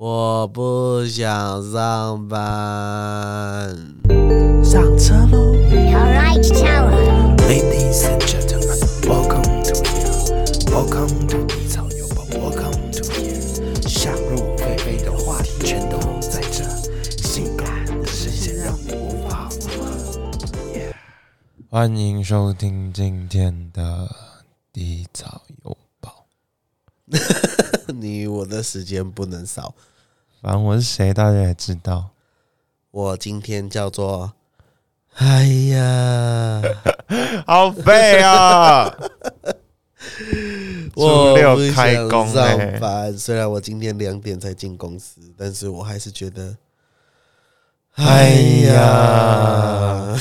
我不想上班。上车喽 Alright, Tower.，Ladies and gentlemen, welcome to here, welcome to 低草有宝，welcome to here。想入非非的话题全都在这，性感的声线让你无法负荷。欢迎收听今天的低草有宝。你我的时间不能少。反正我是谁，大家也知道。我今天叫做，哎呀，好废啊！我初六不开想工欸上班。虽然我今天两点才进公司，但是我还是觉得，哎呀，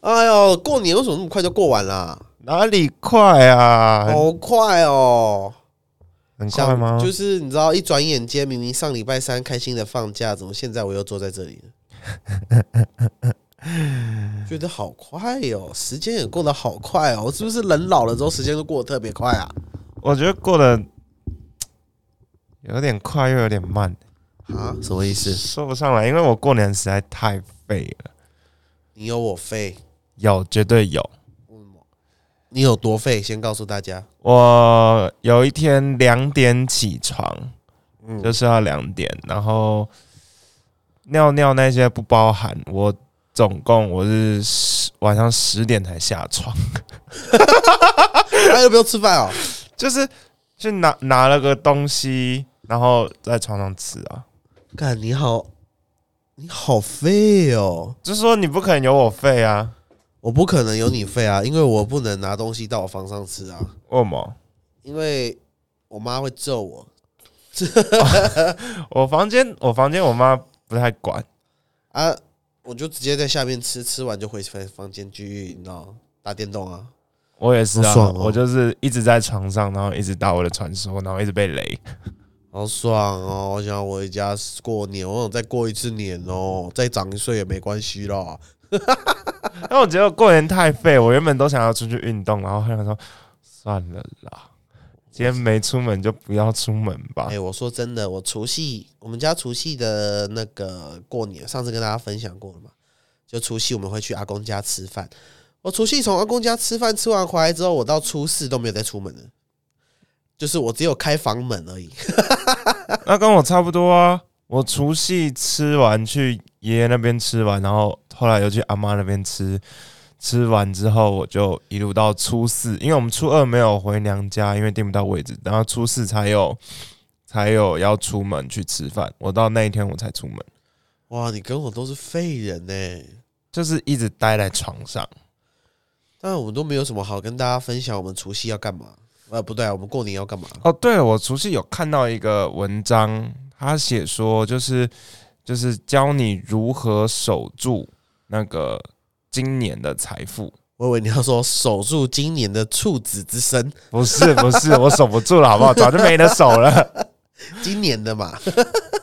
哎呦，过年为什么那么快就过完啦？哪里快啊？好快哦！很快吗？就是你知道，一转眼间，明明上礼拜三开心的放假，怎么现在我又坐在这里了？觉得好快哦，时间也过得好快哦，是不是人老了之后时间都过得特别快啊？我觉得过得有点快，又有点慢，啊，什么意思？说不上来，因为我过年实在太废了。你有我废，有，绝对有。你有多废？先告诉大家。我有一天两点起床，嗯就是要两点，然后尿尿那些不包含。我总共我是十晚上十点才下床，还有不用吃饭哦？就是去拿拿了个东西，然后在床上吃啊。干，你好，你好废哦！就是说你不可能有我废啊，我不可能有你废啊，因为我不能拿东西到我房上吃啊，为什么？因为我妈会揍我。我房间我房间我妈不太管，啊，我就直接在下面吃，吃完就回房房间继续，你知道打电动啊。我也是啊，好爽哦我就是一直在床上，然后一直打我的传说，然后一直被雷。好爽哦！我想回家过年，我想再过一次年哦，再长一岁也没关系啦。但我觉得过年太废，我原本都想要出去运动，然后后来说算了啦，今天没出门就不要出门吧哎、。我说真的，我除夕我们家除夕的那个过年，上次跟大家分享过了嘛，就除夕我们会去阿公家吃饭。我除夕从阿公家吃饭，吃完回来之后，我到初四都没有再出门了，就是我只有开房门而已。那跟我差不多啊。我除夕吃完去爷爷那边吃完，然后后来又去阿妈那边吃，吃完之后我就一路到初四，因为我们初二没有回娘家，因为订不到位置，然后初四才有才有要出门去吃饭。我到那一天我才出门，哇，你跟我都是废人呢、就是一直待在床上。但我们都没有什么好跟大家分享，我们除夕要干嘛？呃，不对啊，我们过年要干嘛？哦，对了，我除夕有看到一个文章，他写说就是就是教你如何守住那个今年的财富。我以为你要说守住今年的处子之身，不是不是，我守不住了，好不好？早就没得守了。今年的嘛。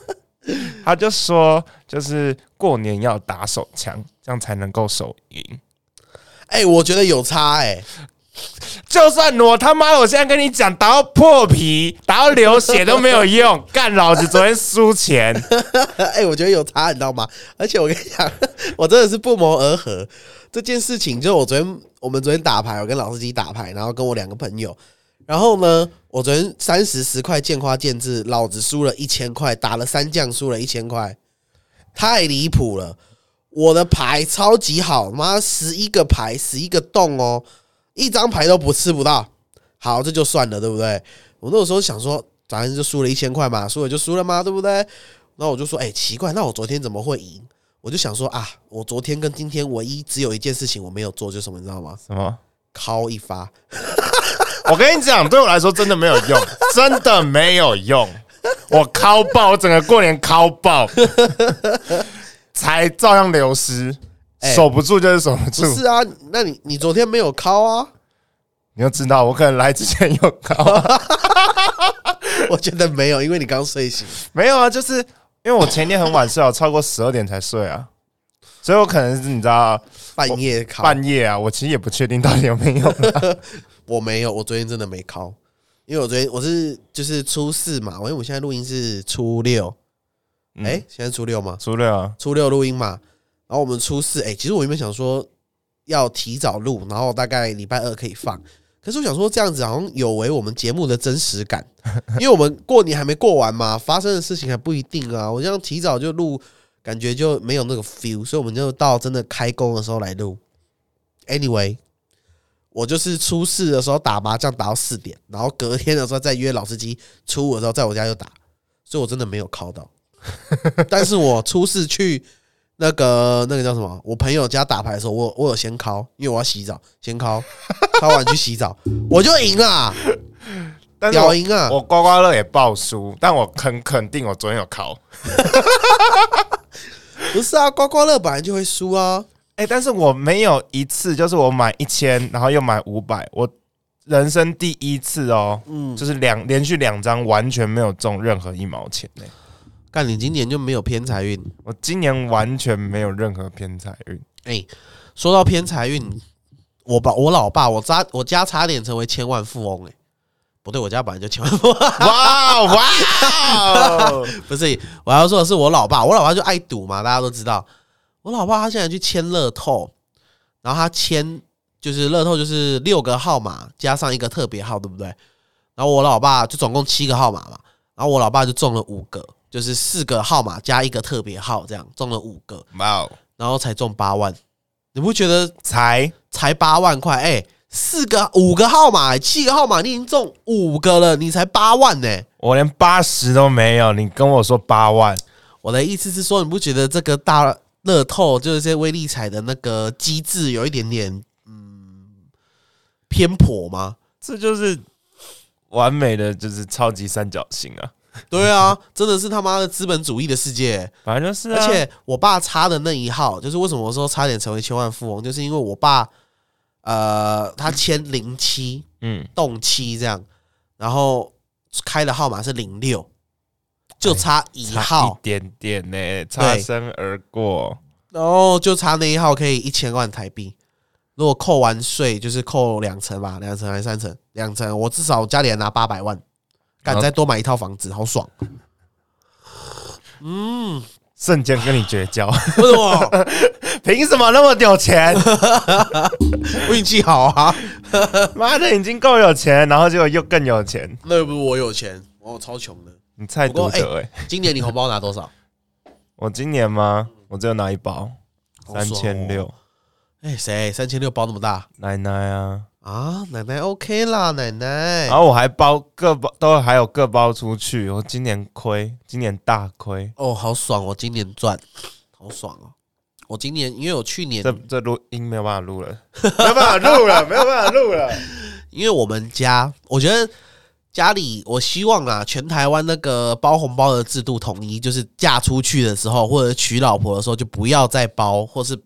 他就说，就是过年要打手枪，这样才能够手赢。哎、我觉得有差哎、就算我他妈，我现在跟你讲，打到破皮、打到流血都没有用，干老子昨天输钱。哎、我觉得有差，你知道吗？而且我跟你讲，我真的是不谋而合。这件事情就是我昨天，我们昨天打牌，我跟老司机打牌，然后跟我两个朋友，然后呢，我昨天三十十块见花见智，老子输了一千块，打了三将输了一千块，太离谱了。我的牌超级好，妈十一个牌，十一个洞哦，一张牌都不吃不到。好，这就算了，对不对？我那个时候想说，反正就输了一千块嘛，输了就输了嘛，对不对？然后我就说，哎、奇怪，那我昨天怎么会赢？我就想说啊，我昨天跟今天唯一只有一件事情我没有做，就是什么，你知道吗？什么？敲一发。我跟你讲，对我来说真的没有用，真的没有用。我敲爆，我整个过年敲爆，才照样流失。哎守不住就是守不住，不是啊，那你你昨天没有敲啊？你要知道我可能来之前有敲，我觉得没有，因为你刚睡醒。没有啊，就是因为我前天很晚睡我，超过十二点才睡啊，所以我可能是你知道半夜敲，半夜啊，我其实也不确定到底有没有。我没有，我昨天真的没敲。因为我昨天我是就是初四嘛，我因为我现在录音是初六，嗯哎、现在初六吗？初六啊，初六录音嘛，然后我们初四，哎、其实我原本想说要提早录，然后大概礼拜二可以放。可是我想说这样子好像有违我们节目的真实感，因为我们过年还没过完嘛，发生的事情还不一定啊。我这样提早就录，感觉就没有那个 feel，所以我们就到真的开工的时候来录。Anyway，我就是初四的时候打麻将打到四点，然后隔天的时候再约老司机，初五的时候在我家就打，所以我真的没有考到。但是我初四去那个那个叫什么，我朋友家打牌的时候，我我有先敲，因为我要洗澡，先敲，敲完去洗澡，我就赢了，但是我屌赢啊！我刮刮乐也爆输，但我很肯定我昨天有考。不是啊，刮刮乐本来就会输啊。哎、但是我没有一次就是我买一千，然后又买五百，我人生第一次哦，嗯，就是两连续两张完全没有中任何一毛钱呢、干你今年就没有偏财运。我今年完全没有任何偏财运。哎、说到偏财运，我爸我老爸我家我家差点成为千万富翁哎、不对，我家本来就千万富翁，哇哦 哇哦！不是，我要说的是我老爸，我老爸就爱赌嘛，大家都知道。我老爸他现在去签乐透，然后他签就是乐透就是六个号码加上一个特别号，对不对？然后我老爸就总共七个号码嘛，然后我老爸就中了五个，就是四个号码加一个特别号，这样中了五个，哇哦，然后才中八万。你不觉得才才八万块？哎、四个五个号码、七个号码，你已经中五个了，你才八万呢、我连八十都没有，你跟我说八万，我的意思是说，你不觉得这个大乐透就是这些微利彩的那个机制有一点点嗯偏颇吗？这就是完美的就是超级三角形啊！对啊，真的是他妈的资本主义的世界。反正就是、啊，而且我爸插的那一号，就是为什么我说差点成为千万富翁，就是因为我爸呃他签零七嗯，动七这样，然后开的号码是零六，就差一差号一，点点呢、擦身而过。然后就差那一号可以一千万台币。如果扣完税，就是扣两成吧，两成还是三成？两成，我至少家里还拿八百万，敢再多买一套房子，好爽。嗯，瞬间跟你绝交，为什么？凭什么那么有钱？运气好啊，妈的，已经够有钱，然后结果又更有钱，那又不是我有钱，我超穷的。你太多得哎、今年你红包拿多少？我今年吗？我只有拿一包，三爽哦千六。哎，谁三千六包那么大奶奶啊，啊？奶奶 OK 啦，奶奶然。后我还包各包都还有各包出去，我今年亏，今年大亏。哦，好爽！我今年赚，好爽哦！我今年因为我去年这这录音没有办法录了，没有办法录了，没有办法录了。因为我们家，我觉得家里，我希望啊，全台湾那个包红包的制度统一，就是嫁出去的时候或者娶老婆的时候，就不要再包，或是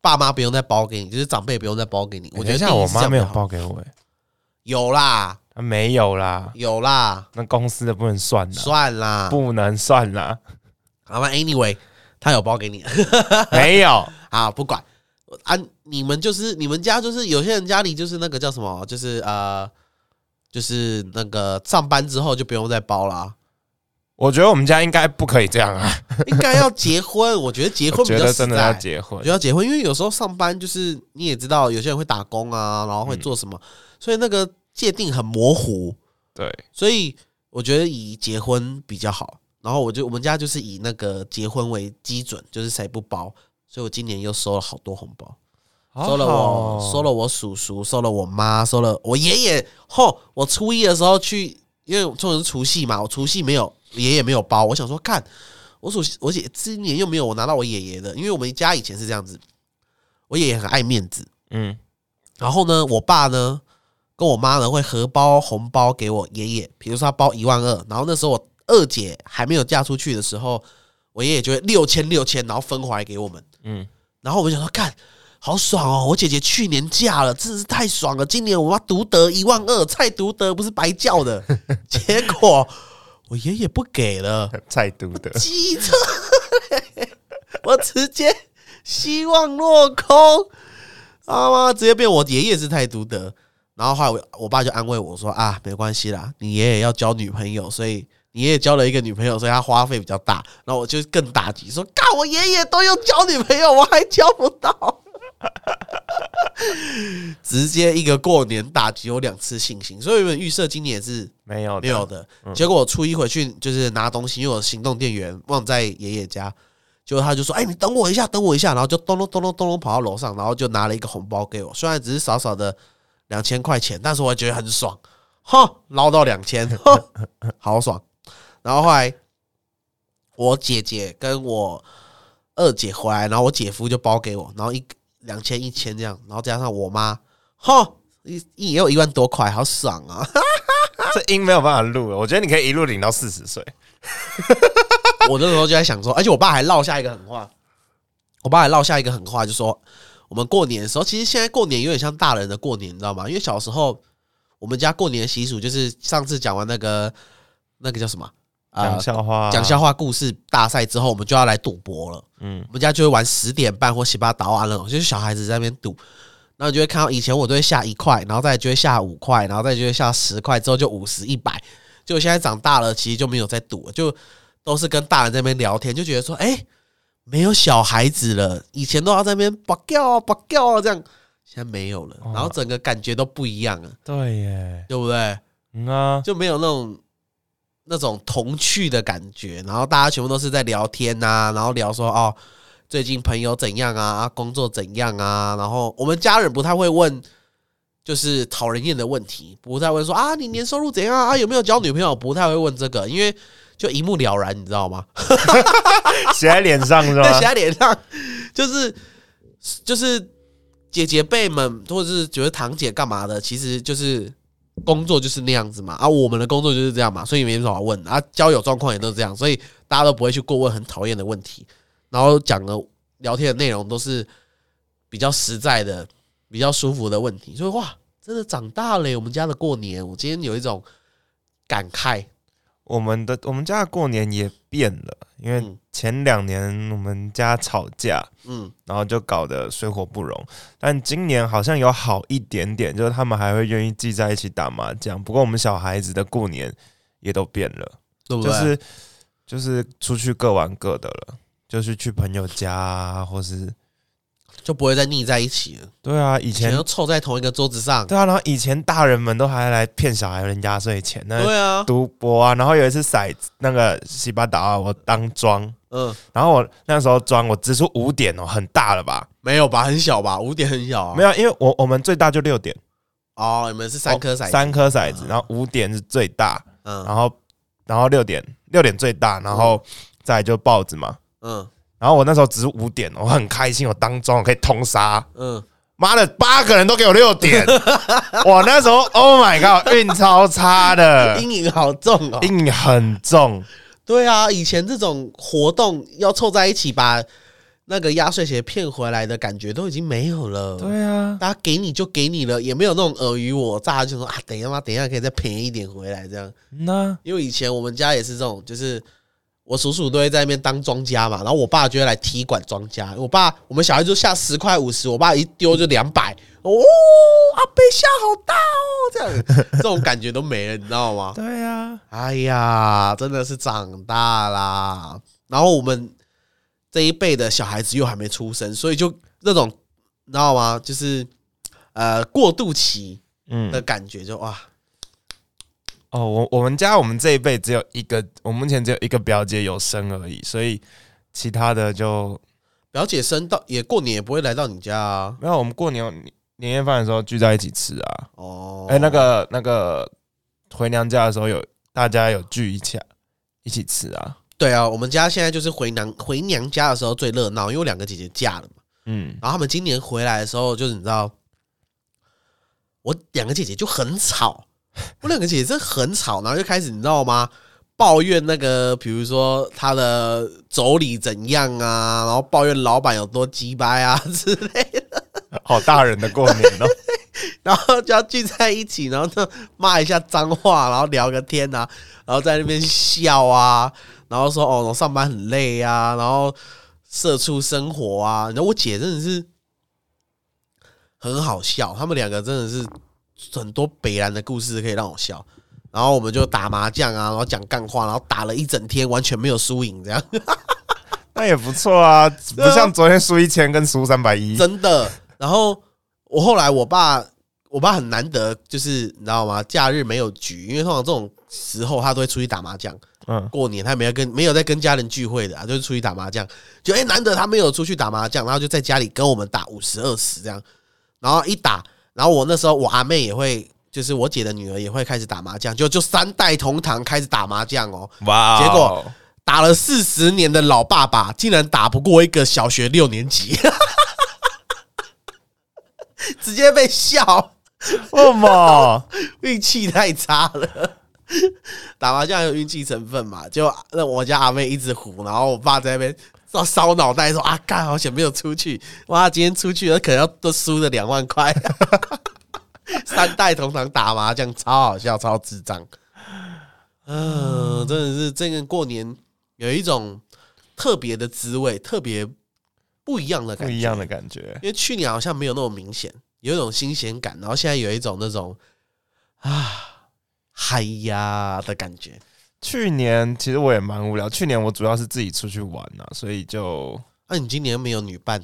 爸妈不用再包给你，就是长辈不用再包给你。我觉得像，我妈没有包，包给我、欸，有啦，她没有啦，有啦，那公司的不能算啦，算啦。不能算啦，好吧，anyway，他有包给你 没有。啊，不管啊，你们就是你们家就是有些人家里就是那个叫什么，就是呃，就是那个上班之后就不用再包啦。我觉得我们家应该不可以这样啊，应该要结婚，我觉得结婚比较真的要。结婚我觉。得要结婚，因为有时候上班就是你也知道，有些人会打工啊，然后会做什么，所以那个界定很模糊，对，所以我觉得以结婚比较好。然后我就我们家就是以那个结婚为基准，就是谁不包，所以我今年又收了好多红包，收了我收了我叔叔，收了我妈，收了我爷爷。后我初一的时候去，因为重点是除夕嘛，我除夕没有爷爷没有包，我想说看我所我姐今年又没有我拿到我爷爷的，因为我们家以前是这样子，我爷爷很爱面子，嗯，然后呢，我爸呢跟我妈呢会合包红包给我爷爷，比如说他包一万二，然后那时候我二姐还没有嫁出去的时候，我爷爷就会六千六千，然后分回来给我们。嗯，然后我们想说，看好爽哦！我姐姐去年嫁了，真是太爽了。今年我妈独得一万二，蔡独得不是白叫的。结果我爷爷不给了，再读的，机车，我直接希望落空，啊妈，直接变我爷爷是太独得。然后后来我我爸就安慰我说啊，没关系啦，你爷爷要交女朋友，所以你爷爷交了一个女朋友，所以他花费比较大。然后我就更打击，说干，我爷爷都要交女朋友，我还交不到。直接一个过年打击我两次信心，所以原本预设今年是没有的没有的。结果我初一回去就是拿东西，因为我行动电源忘在爷爷家，结果他就说：“哎、你等我一下，等我一下。”然后就咚咚咚咚咚咚跑到楼上，然后就拿了一个红包给我，虽然只是少少的两千块钱，但是我觉得很爽，哈，捞到两千，哈好爽。然后后来我姐姐跟我二姐回来，然后我姐夫就包给我，然后一两千一千这样，然后加上我妈，哈，一一也有一万多块，好爽啊！这音没有办法录了。我觉得你可以一路领到四十岁。我那时候就在想说，而且我爸还落下一个狠话，我爸还落下一个狠话，就说我们过年的时候，其实现在过年有点像大人的过年，你知道吗？因为小时候我们家过年的习俗就是上次讲完那个那个叫什么啊讲笑话，讲笑话故事大赛之后，我们就要来赌博了。嗯我们家就会玩十点半或十八倒啊那种，就是小孩子在那边赌。然后你就会看到以前我都会下一块，然后再就会下五块，然后再就会下十块，之后就五十、一百。就现在长大了，其实就没有在赌了，就都是跟大人在那边聊天，就觉得说，哎、没有小孩子了。以前都要在那边拔掉啊、拔掉啊这样，现在没有了，哦然后整个感觉都不一样了，对耶，对不对？嗯啊，就没有那种那种童趣的感觉，然后大家全部都是在聊天呐、然后聊说哦，最近朋友怎样啊，啊工作怎样啊，然后我们家人不太会问，就是讨人厌的问题，不太会说啊你年收入怎样啊，啊有没有交女朋友，不太会问这个，因为就一目了然，你知道吗？写在脸上是在吧 写？在脸上，就是就是姐姐辈们或者是觉得堂姐干嘛的，其实就是工作就是那样子嘛。啊，我们的工作就是这样嘛，所以没什么好问啊。交友状况也都是这样，所以大家都不会去过问很讨厌的问题，然后讲的聊天的内容都是比较实在的、比较舒服的问题。所以哇，真的长大了，我们家的过年，我今天有一种感慨。我们的我们家的过年也变了，因为嗯前两年我们家吵架，嗯，然后就搞得水火不容。但今年好像有好一点点，就是他们还会愿意聚在一起打麻将。不过我们小孩子的过年也都变了，对不对？就是就是出去各玩各的了，就是去朋友家啊，或是就不会再腻在一起了，对啊，以前凑在同一个桌子上。对啊，然后以前大人们都还来骗小孩人压岁钱，那对啊，赌博啊，然后有一次骰子那个西巴达啊，我当庄，嗯，然后我那时候庄我只出五点哦，很大了吧？没有吧？很小吧？五点很小啊。没有，因为我我们最大就六点，哦，你们是三颗骰子，哦三颗骰子，然后五点是最大，嗯然后然后六点六点最大，然后再就豹子嘛。嗯然后我那时候只是五点，我很开心，我当中我可以通杀，嗯，妈的，八个人都给我六点，我那时候 Oh my God，运超差的，阴影好重哦。阴影很重。对啊，以前这种活动要凑在一起把那个压岁钱骗回来的感觉都已经没有了。对啊，大家给你就给你了，也没有那种尔虞我诈，就说啊，等一下嘛，等一下可以再便宜一点回来这样。那因为以前我们家也是这种，就是我叔叔都会在那边当庄家嘛，然后我爸就会来踢馆庄家。我爸我们小孩就下十块五十，我爸一丢就两百，哦，阿贝下好大哦，这样 这种感觉都没了，你知道吗？对啊，哎呀，真的是长大啦。然后我们这一辈的小孩子又还没出生，所以就那种你知道吗？就是呃过渡期嗯的感觉就，哇，哦，我我们家我们这一辈只有一个，我目前只有一个表姐有生而已，所以其他的就表姐生到也过年也不会来到你家啊。没有。我们过年年夜饭的时候聚在一起吃啊，哦，哎、那个那个回娘家的时候有大家有聚一起一起吃啊，对啊，我们家现在就是回娘回娘家的时候最热闹，因为我两个姐姐嫁了嘛。嗯，然后他们今年回来的时候，就是你知道，我两个姐姐就很吵，我两个姐姐真的很吵，然后就开始你知道吗？抱怨那个，比如说他的妯娌怎样啊，然后抱怨老板有多鸡掰啊 之类的，好大人的过年哦，然后就要聚在一起，然后就骂一下脏话，然后聊个天啊，然后在那边笑啊，然后说哦，我上班很累啊，然后社畜生活啊，然后我姐真的是很好笑，他们两个真的是很多北兰的故事可以让我笑。然后我们就打麻将啊，然后讲干话，然后打了一整天，完全没有输赢，这样 那也不错啊，不像昨天输一千跟输三百一。真的。然后我后来我爸，我爸很难得，就是你知道吗？假日没有局，因为通常这种时候他都会出去打麻将。嗯，过年他没有跟没有在跟家人聚会的啊，就是出去打麻将。就哎、难得他没有出去打麻将，然后就在家里跟我们打五十二十这样。然后一打，然后我那时候我阿妹也会，就是我姐的女儿也会开始打麻将，就就三代同堂开始打麻将哦。哇哦结果打了四十年的老爸爸，竟然打不过一个小学六年级，直接被笑，为什么？运气太差了。打麻将有运气成分嘛？就那我家阿妹一直胡，然后我爸在那边烧烧脑袋说：“啊，干好险没有出去！哇，今天出去了，可能要都输了两万块。”三代同堂打麻将，超好笑，超智障。嗯、真的是这个过年有一种特别的滋味，特别不一样的感觉，不一样的感觉。因为去年好像没有那么明显，有一种新鲜感，然后现在有一种那种啊嗨呀的感觉。去年其实我也蛮无聊，去年我主要是自己出去玩啊，所以就那、你今年没有女伴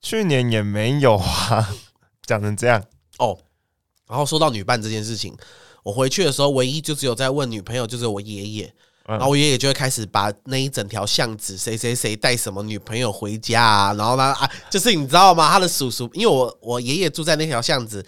去年也没有啊。讲成这样，哦？然后说到女伴这件事情，我回去的时候唯一就只有在问女朋友，就是我爷爷。嗯然后我爷爷就会开始把那一整条巷子谁谁谁带什么女朋友回家啊，然后呢啊，就是你知道吗？他的叔叔，因为我我爷爷住在那条巷子，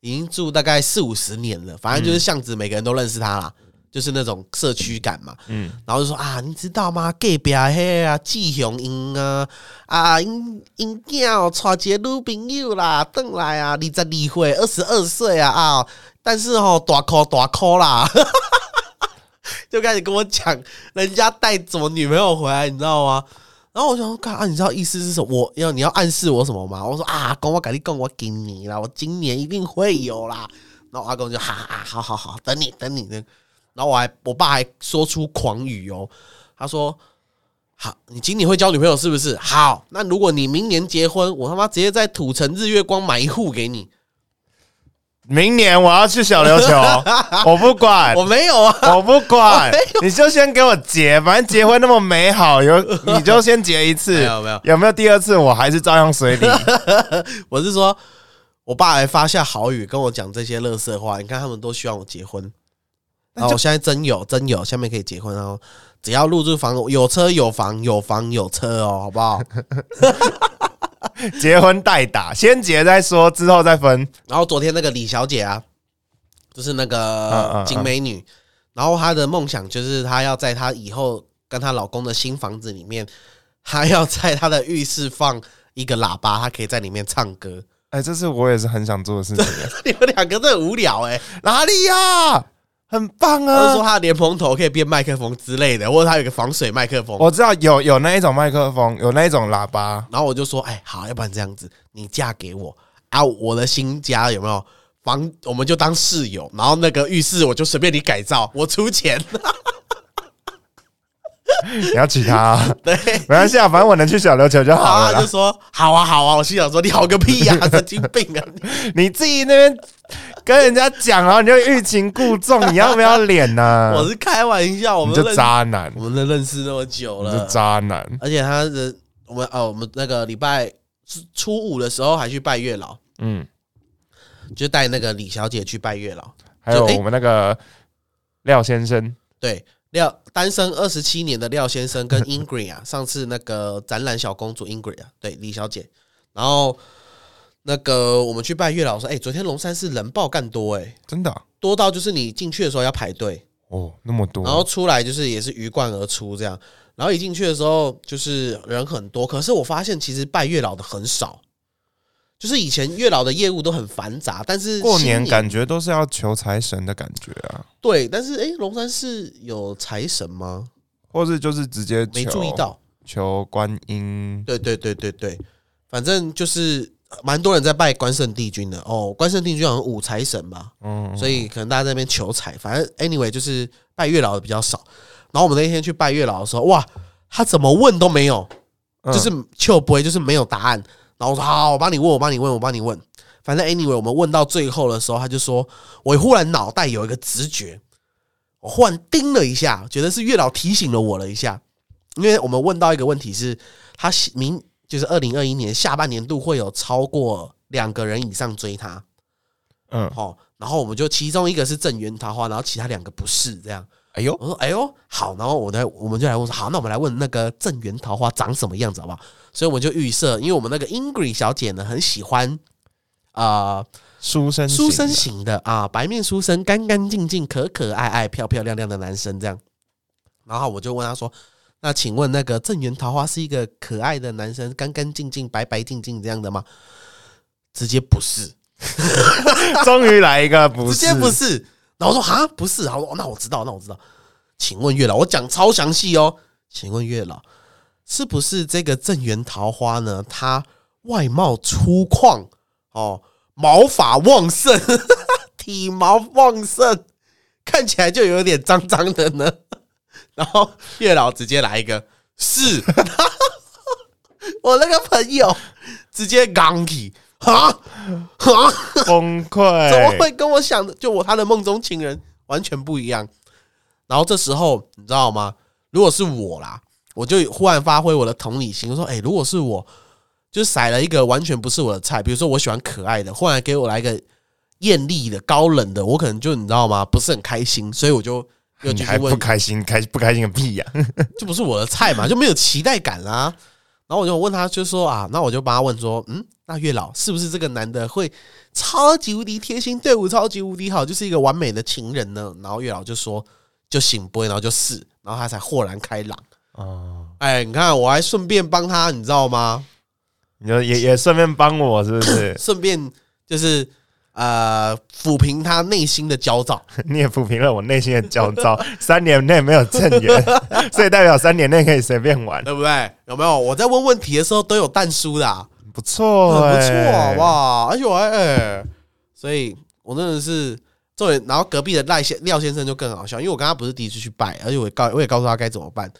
已经住大概四五十年了，反正就是巷子每个人都认识他啦，就是那种社区感嘛。嗯，然后就说啊，你知道吗？隔壁迄啊，季雄英啊，啊，因因囝哦，娶一个女朋友啦，转来啊，二十二岁，二十二岁啊啊，但是吼、大哭大哭啦，就开始跟我讲人家带什么女朋友回来，你知道吗？然后我想说，看啊，你知道意思是什么？我要你要暗示我什么吗？我说啊，公我赶紧跟我给你啦，我今年一定会有啦。然后阿公就哈哈，好好好，等你等你呢。然后我还我爸还说出狂语哦，他说：“好，你今年会交女朋友是不是？好，那如果你明年结婚，我他妈直接在土城日月光买一户给你。明年我要去小琉球，我不管，我没有啊，我不管，你就先给我结，反正结婚那么美好，有 你就先结一次，没有没有有没有第二次，我还是照样随你。我是说，我爸还发下豪语跟我讲这些乐色话。你看他们都希望我结婚，然后我现在真有真有，下面可以结婚哦。只要入住房，有车有房，有房有车哦，好不好？结婚代打，先结再说，之后再分。然后昨天那个李小姐啊，就是那个嗯景美女，然后她的梦想就是她要在她以后跟她老公的新房子里面，她要在她的浴室放一个喇叭，她可以在里面唱歌。哎，这是我也是很想做的事情。你们两个真的很无聊哎、哪里呀？很棒或者说啊！她的莲蓬头可以变麦克风之类的，或者他有个防水麦克风。我知道有有那一种麦克风，有那一种喇叭，然后我就说，哎，好，要不然这样子，你嫁给我啊，我的新家有没有房，我们就当室友，然后那个浴室我就随便你改造，我出钱。你要娶她啊？对，没关系啊，反正我能去小琉球就好啊，了啦。就说好啊好啊，我心想说你好个屁呀、神经病啊！你 自己那边跟人家讲啊，你就欲擒故纵，你要不要脸呢？我是开玩笑，我们就渣男，我们都认识那么久了就了，渣男。而且他的我们哦，我们那个礼拜初五的时候还去拜月老，嗯，就带那个李小姐去拜月老。还有我们那个廖先生，对，廖单身二十七年的廖先生跟 Ingrid 啊，上次那个展览小公主 Ingrid 啊，对李小姐，然后那个我们去拜月老说，哎、昨天龙山寺人爆干多哎、真的啊？多到就是你进去的时候要排队，哦，那么多，然后出来就是也是鱼贯而出这样，然后一进去的时候就是人很多，可是我发现其实拜月老的很少，就是以前月老的业务都很繁杂，但是过新年感觉都是要求财神的感觉啊，对，但是哎，龙山寺有财神吗？或是就是直接求没注意到。求观音，对对对对对，反正就是蛮多人在拜关圣帝君的哦。关圣帝君好像五财神吧，嗯，所以可能大家在那边求财。反正 anyway 就是拜月老的比较少。然后我们那天去拜月老的时候，哇，他怎么问都没有，嗯就是就不会，就是没有答案。然后我说好，我帮你问，我帮你问，我帮你问。反正 anyway，我们问到最后的时候，他就说，我忽然脑袋有一个直觉，我忽然叮了一下，觉得是月老提醒了我了一下，因为我们问到一个问题是，他明就是二零二一年下半年度会有超过两个人以上追他，嗯，好，然后我们就其中一个是正缘桃花，然后其他两个不是这样。哎呦，我说：“哎呦，好。”然后我来，我们就来问说：“好，那我们来问那个正缘桃花长什么样子，好不好？”所以我们就预设，因为我们那个 Ingrid 小姐呢，很喜欢啊、书生书生型型的啊，白面书生，干干净净、可可爱爱、漂漂亮亮的男生这样。然后我就问他说：“那请问那个正缘桃花是一个可爱的男生，干干净净、白白净净这样的吗？”直接不是，的 终于来一个不是，直接不是。然后我说哈不是，然后我说那我知道，那我知道。请问月老，我讲超详细哦。请问月老，是不是这个正缘桃花呢？他外貌粗犷哦，毛发旺盛，体毛旺盛，看起来就有点脏脏的呢。然后月老直接来一个是，我那个朋友直接刚起，哈哈。崩溃怎么，会跟我想的就我他的梦中情人完全不一样？然后这时候你知道吗？如果是我啦，我就忽然发挥我的同理心，说：“哎、如果是我，就甩了一个完全不是我的菜，比如说我喜欢可爱的，忽然给我来一个艳丽的、高冷的，我可能就你知道吗？不是很开心，所以我就 又你还不继续问，开心，开不开心个屁呀！就不是我的菜嘛，就没有期待感啦。然后我就问他，就说啊，那我就帮他问说，嗯，那月老是不是这个男的会超级无敌贴心，对我超级无敌好，就是一个完美的情人呢？然后月老就说，就醒不会，然后就是，然后他才豁然开朗。哦，哎，你看，我还顺便帮他，你知道吗？你就也也顺便帮我，是不是？顺便就是呃抚平他内心的焦躁。你也抚平了我内心的焦躁。三年内没有正缘，所以代表三年内可以随便玩，对不对？有没有？我在问问题的时候都有蛋书的、啊，不错、很不欸，错，好不好？而且我还哎、所以我真的是重点。然后隔壁的赖先廖先生就更好笑，因为我跟他不是第一次去拜，而且我也告我也告诉他该怎么办。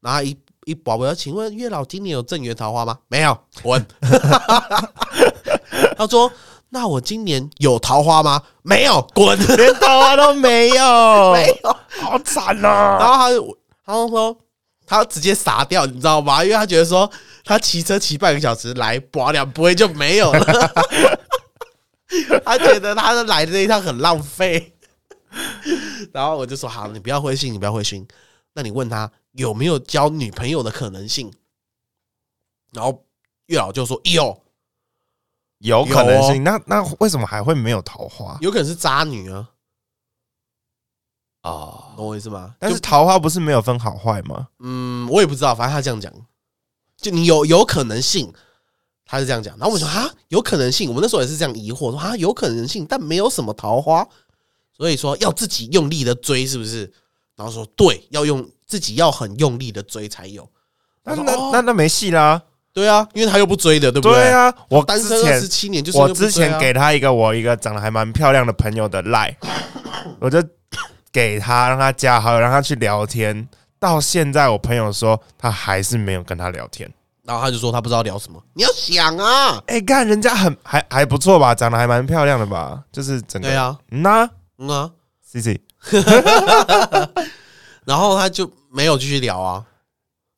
然后他一一宝宝，请问月老今年有正缘桃花吗？没有，滚。他说：“那我今年有桃花吗？没有，滚。”连桃花都没有，没有。好惨啊！然后他就他就说他直接傻掉，你知道吗？因为他觉得说他骑车骑半个小时来，拔两不会就没有了。他觉得他的来的那一趟很浪费。然后我就说好，你不要灰心，你不要灰心。那你问他有没有交女朋友的可能性？然后月老就说有，有可能有性。那那为什么还会没有桃花有可能是渣女啊，哦？懂我意思吗？但是桃花不是没有分好坏吗？嗯，我也不知道，反正他这样讲，就你有有可能性，他是这样讲。然后我们说啊，有可能性，我们那时候也是这样疑惑，说啊，有可能性，但没有什么桃花，所以说要自己用力的追，是不是？然后说对，要用自己要很用力的追才有。那那哦那那没戏啦。对啊，因为他又不追的，对不对对啊，我单身二十七年就是我之前给他一个我一个长得还蛮漂亮的朋友的赖，我就给他让他加好友，让他去聊天。到现在，我朋友说他还是没有跟他聊天。然后他就说他不知道聊什么。你要想啊，哎、看人家很还还不错吧，长得还蛮漂亮的吧，就是整个对啊，嗯呐嗯啊，，C C，然后他就没有继续聊啊。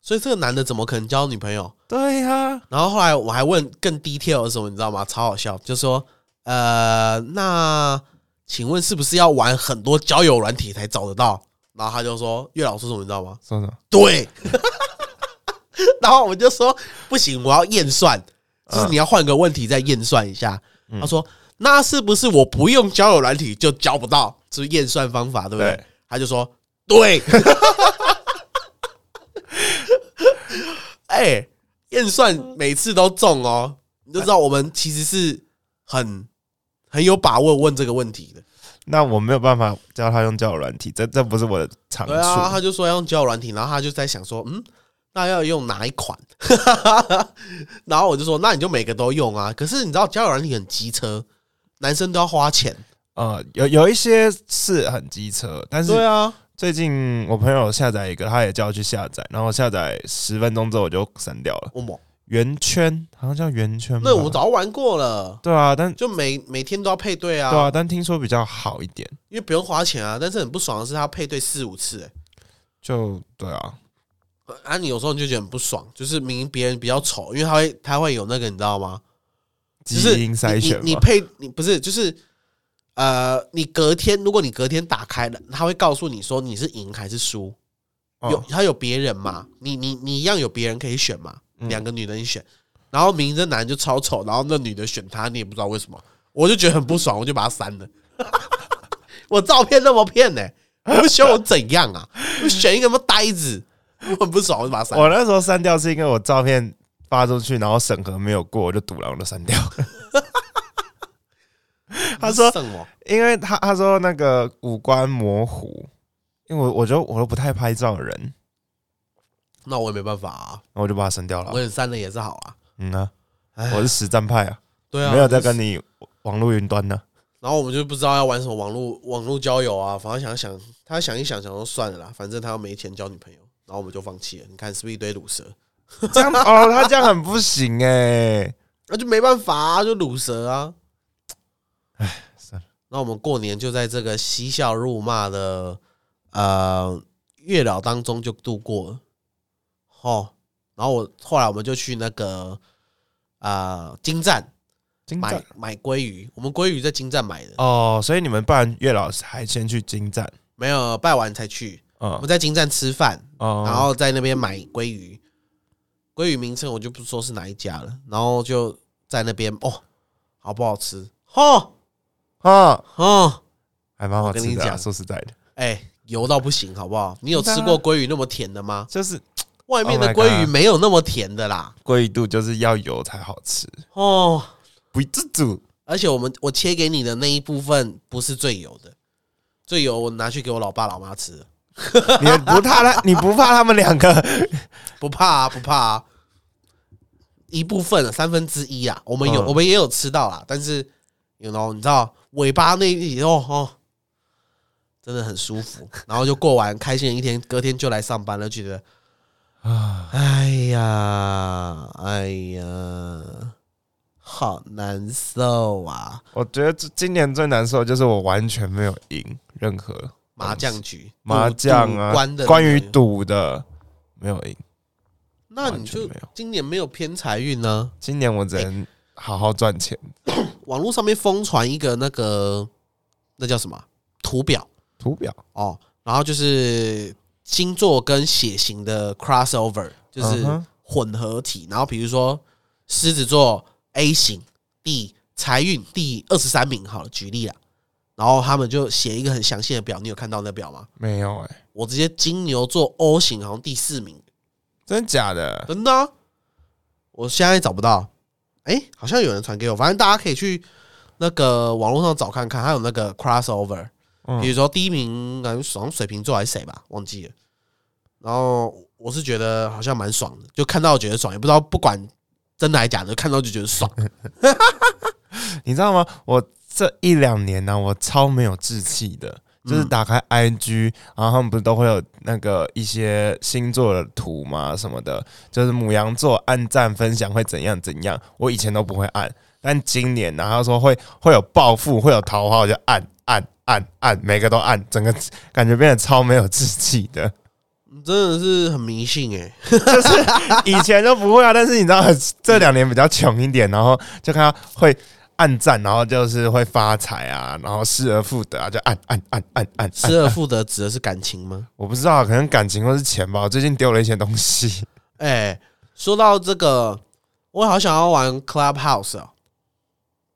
所以这个男的怎么可能交女朋友？对呀、然后后来我还问更 detail 的时候，你知道吗？超好笑，就说呃，那请问是不是要玩很多交友软体才找得到？然后他就说月老说什么，你知道吗？说什么？对。然后我们就说不行，我要验算，就是嗯你要换个问题再验算一下。嗯他说那是不是我不用交友软体就交不到？这是验算方法，对不对？对他就说对。哎、验算每次都中哦，你就知道我们其实是很很有把握问这个问题的。那我没有办法教他用交友软体，这这不是我的长处。对啊，他就说要用交友软体，然后他就在想说，嗯，那要用哪一款？然后我就说，那你就每个都用啊。可是你知道交友软体很机车，男生都要花钱。呃，有有一些是很机车，但是对啊，最近我朋友下载一个，他也叫我去下载，然后下载十分钟之后我就删掉了，我圆圈，好像叫圆圈吧。那我早玩过了，对啊，但就每每天都要配对啊，对啊，但听说比较好一点，因为不用花钱啊。但是很不爽的是，他要配对四五次、欸，就对啊，啊，你有时候你就觉得很不爽，就是明明别人比较丑，因为他会他会有那个你知道吗？基因筛选嘛你配你不是就是呃，你隔天如果你隔天打开了，他会告诉你说你是赢还是输，有哦他有别人嘛，你你你一样有别人可以选嘛，嗯两个女的你选，然后明明这男就超丑，然后那女的选他，你也不知道为什么，我就觉得很不爽，我就把他删了。我照片那么骗呢、你不选我怎样啊？我选一个什么呆子，我很不爽，我就把他删了。我那时候删掉是因为我照片发出去，然后审核没有过，我就堵了，我就删掉。他说因为他他说那个五官模糊，因为我我觉得我都不太拍照的人，那我也没办法啊，那我就把它删掉了。我也删了也是好啊。嗯啊，哎我是实战派啊，对啊，没有在跟你网络云端呢。然后我们就不知道要玩什么网络网络交友啊，反正想想他想一想，想说算了啦，反正他又没钱交女朋友，然后我们就放弃了。你看是不是一堆卤蛇？这样哦，他这样很不行哎、那就没办法啊，就卤蛇啊。唉，算了。那我们过年就在这个嬉笑怒骂的呃月老当中就度过了。哦，然后我后来我们就去那个呃金站买金站买鲑鱼，我们鲑鱼在金站买的，哦，所以你们办月老还先去金站，没有拜完才去。我嗯们在金站吃饭，哦，然后在那边买鲑鱼，鲑鱼名称我就不说是哪一家了，然后就在那边哦，好不好吃？哦啊，啊，还蛮好吃的啊、跟你讲说实在的，哎、油到不行，好不好？你有吃过鲑鱼那么甜的吗？就是外面的 Oh my 鲑鱼 God 没有那么甜的啦。鲑鱼肚就是要油才好吃，哦，不自主。而且我们我切给你的那一部分不是最油的，最油我拿去给我老爸老妈吃了，你不怕他？你不怕他们两个？不怕啊，不怕啊。一部分三分之一啊，我们有、嗯我们也有吃到啦，但是有 you know 你知道尾巴那一哦哦，真的很舒服，然后就过完开心的一天，隔天就来上班了，觉得啊，哎呀哎呀，好难受啊！我觉得这今年最难受的就是我完全没有赢任何麻将局、麻将啊关的，关于，赌的没有赢。那你就今年没有偏财运呢？今年我只能好好赚钱。网络上面疯传一个那个那叫什么图表图表哦，然后就是星座跟血型的 crossover，就是混合体。然后比如说狮子座 A 型第财运第二十三名，好了，举例啦。然后他们就写一个很详细的表，你有看到那表吗？没有哎、我直接金牛座 O 型好像第四名，真假的？真的啊、我现在找不到，哎、好像有人传给我，反正大家可以去那个网络上找看看，还有那个 crossover，嗯比如说第一名感觉爽水瓶座还是谁吧，忘记了。然后我是觉得好像蛮爽的，就看到觉得爽，也不知道不管真的还假的，看到就觉得爽。你知道吗？我这一两年呢、我超没有志气的，就是打开 IG，、然后他们不是都会有那个一些星座的图嘛什么的，就是母羊座按赞分享会怎样怎样，我以前都不会按，但今年然后说会会有暴富，会有桃花，我就按按按按，每个都按，整个感觉变得超没有志气的。真的是很迷信哎、以前都不会啊，但是你知道这两年比较穷一点，然后就看到会按赞，然后就是会发财啊，然后失而复得啊，就按按按按按。失而复得指的是感情吗？我不知道，可能感情或是钱吧。我最近丢了一些东西，哎、说到这个，我好想要玩 Clubhouse 哦。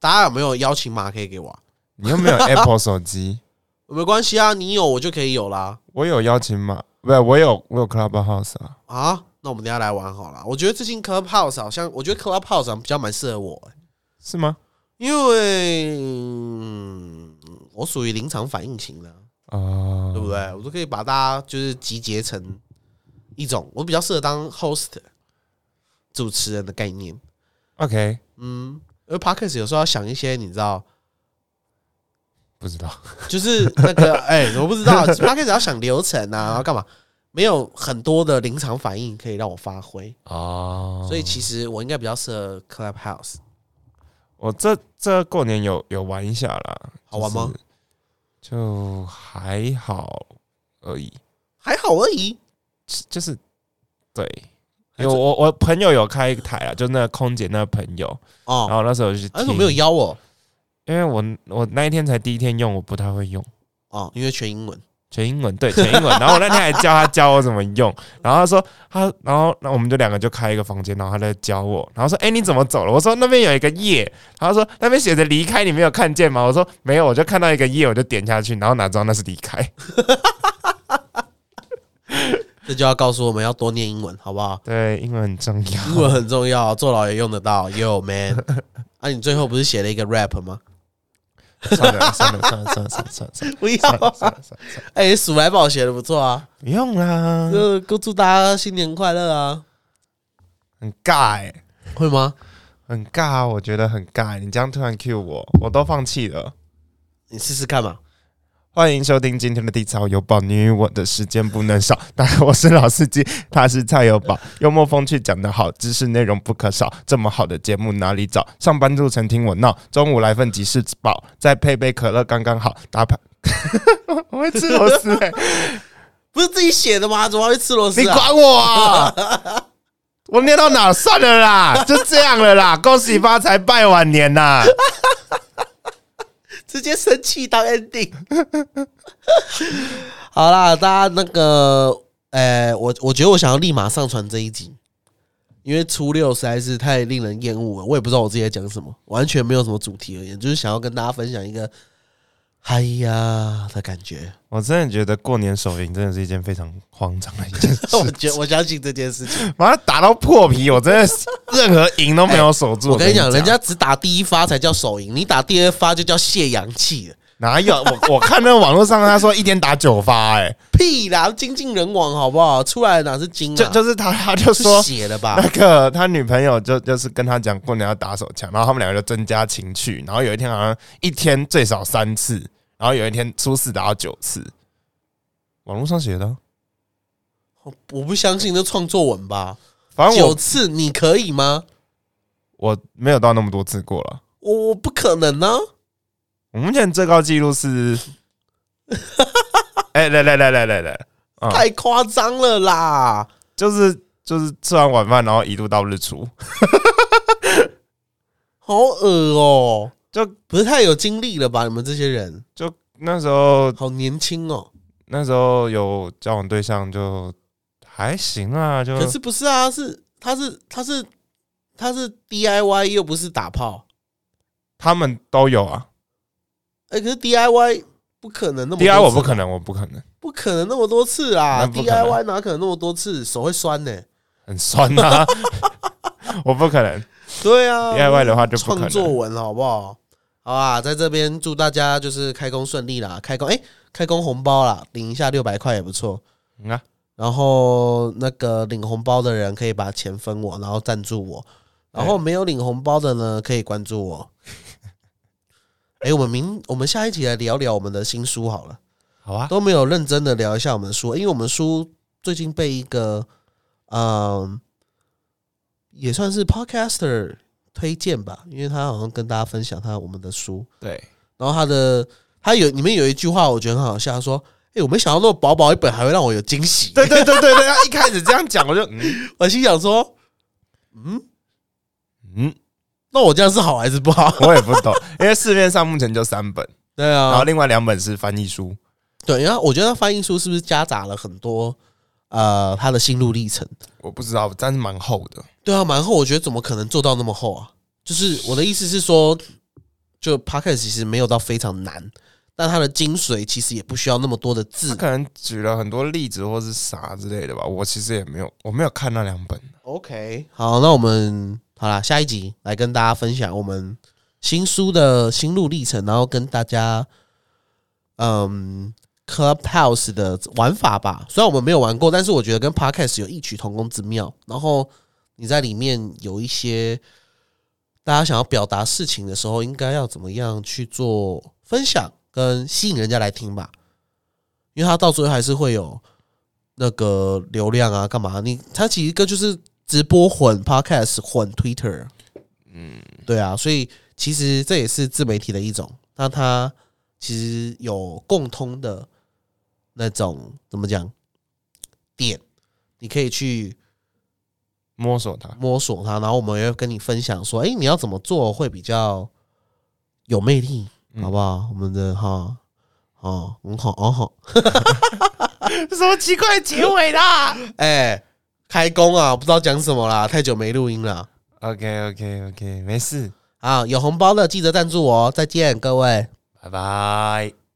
大家有没有邀请码可以给我啊、你又没有 Apple 手机，没关系啊，你有我就可以有啦。我有邀请码，不是我有我有 Clubhouse 啊。啊，那我们等下来玩好了。我觉得最近 Clubhouse 好像，我觉得 Clubhouse 好像比较蛮适合我、欸，是吗？因为、嗯我属于临场反应型的，啊，对不对？我都可以把大家就是集结成一种，我比较适合当 host 主持人的概念。？OK，嗯，因为 podcast 有时候要想一些，你知道，不知道。就是那个，哎、我不知道 podcast 要想流程啊，然后干嘛？没有很多的临场反应可以让我发挥，哦，所以其实我应该比较适合 Clubhouse。我这这过年有有玩一下啦，好玩吗？就是就还好而已，还好而已。就是对，有我我朋友有开一台啊，就那个空姐那个朋友哦，然哦，后那时候就去听，啊我没有邀我？因为我我那一天才第一天用，我不太会用。哦，因为全英文。全英文对全英文，然后我那天还教他教我怎么用，然后他说他，然后那我们就两个就开一个房间，然后他在教我，然后说哎、你怎么走了？我说那边有一个页，然后他说那边写着离开，你没有看见吗？我说没有，我就看到一个页，我就点下去，然后哪知道那是离开，这就要告诉我们要多念英文，好不好？对，英文很重要。英文很重要，坐牢也用得到。Yo man，啊，你最后不是写了一个 rap 吗？算了算了算了算了算了算了算了不要算了算啊！了算了，哎，鼠来宝写的不错啊，不用啦，就祝祝大家新年快乐啊！很尬哎、会吗？很尬，我觉得很尬。你这样突然 cue 我，我都放弃了。你试试看嘛。欢迎收听今天的地草有宝，你与我的时间不能少。当然，我是老司机，他是蔡有宝，幽默风趣讲得好，知识内容不可少。这么好的节目哪里找？上班路程听我闹，中午来份即食饱，再配杯可乐刚刚好。打牌，我会吃螺丝哎、不是自己写的吗？怎么会吃螺丝啊？你管我啊！我念到哪算了啦，就这样了啦，恭喜发财，拜晚年呐！直接生气到 ending。好啦，大家那个，呃，我我觉得我想要立马上传这一集，因为初六实在是太令人厌恶了。我也不知道我自己在讲什么，完全没有什么主题而言，就是想要跟大家分享一个嗨呀的感觉。我真的觉得过年手淫真的是一件非常慌张的一件事。我觉我相信这件事情。把它打到破皮，我真的是任何赢都没有守住。我跟你讲，人家只打第一发才叫手淫，你打第二发就叫泄阳气了。哪有？我我看那个网络上他说一天打九发、哎，屁啦，精尽人亡好不好？出来的哪是精啊？就就是他他就说写了吧那？个他女朋友就就是跟他讲过年要打手枪，然后他们两个就增加情趣，然后有一天好像一天最少三次，然后有一天初四打到九次，网络上写的啊，我不相信这创作文吧？反正我九次你可以吗？我没有到那么多次过了。我我不可能呢、我目前最高纪录是，哎、来来来来来来，啊、太夸张了啦！就是就是吃完晚饭，然后一路到日出，好恶哦、就不是太有精力了吧？你们这些人就那时候好年轻哦、那时候有交往对象就还行啊，就可是不是啊？是他是他是他是 DIY 又不是打炮，他们都有啊。哎、可是 DIY 不可能那么多 D I 次我不可能，我不可能，不可能那么多次啊！DIY 哪可能那么多次？手会酸呢、很酸啊，我不可能。对啊 DIY 的话就不可能创作文好不好？好啊，在这边祝大家就是开工顺利啦，开工哎、开工红包啦，领一下六百块也不错。嗯啊，然后那个领红包的人可以把钱分我，然后赞助我。然后没有领红包的呢，可以关注我。哎、我们明我们下一集来聊聊我们的新书好了，好啊，都没有认真的聊一下我们的书，因为我们书最近被一个嗯、也算是 podcaster 推荐吧，因为他好像跟大家分享他我们的书，对，然后他的他有里面有一句话我觉得很好笑，他说：“哎、我没想到那么薄薄一本还会让我有惊喜。”对对对对对，他一开始这样讲，我就嗯。我心想说，嗯，嗯，那我这样是好还是不好？我也不懂，因为市面上目前就三本，对啊。然后啊，另外两本是翻译书，对，然后我觉得翻译书是不是夹杂了很多呃他的心路历程？我不知道，但是蛮厚的。对啊，蛮厚，我觉得怎么可能做到那么厚啊？就是我的意思是说，就 podcast 其实没有到非常难，但它的精髓其实也不需要那么多的他字。可能举了很多例子或是啥之类的吧，我其实也没有，我没有看那两本。OK，好，那我们好啦，下一集来跟大家分享我们新书的心路历程，然后跟大家嗯 Clubhouse 的玩法吧。虽然我们没有玩过，但是我觉得跟 Podcast 有异曲同工之妙。然后你在里面有一些大家想要表达事情的时候，应该要怎么样去做分享跟吸引人家来听吧？因为它到最后还是会有那个流量啊，干嘛？你它其实一个就是直播混 podcast 混 Twitter，嗯，对啊，所以其实这也是自媒体的一种，那它其实有共通的那种怎么讲点，你可以去摸索它。摸索它，然后我们也会跟你分享说，哎、你要怎么做会比较有魅力，嗯好不好？我们的哈，哦，很好，哦好，什么奇怪的结尾啦 哎、开工啊，不知道讲什么啦，太久没录音了？OK OK OK，没事，啊，有红包的记得赞助我哦，再见各位。拜拜。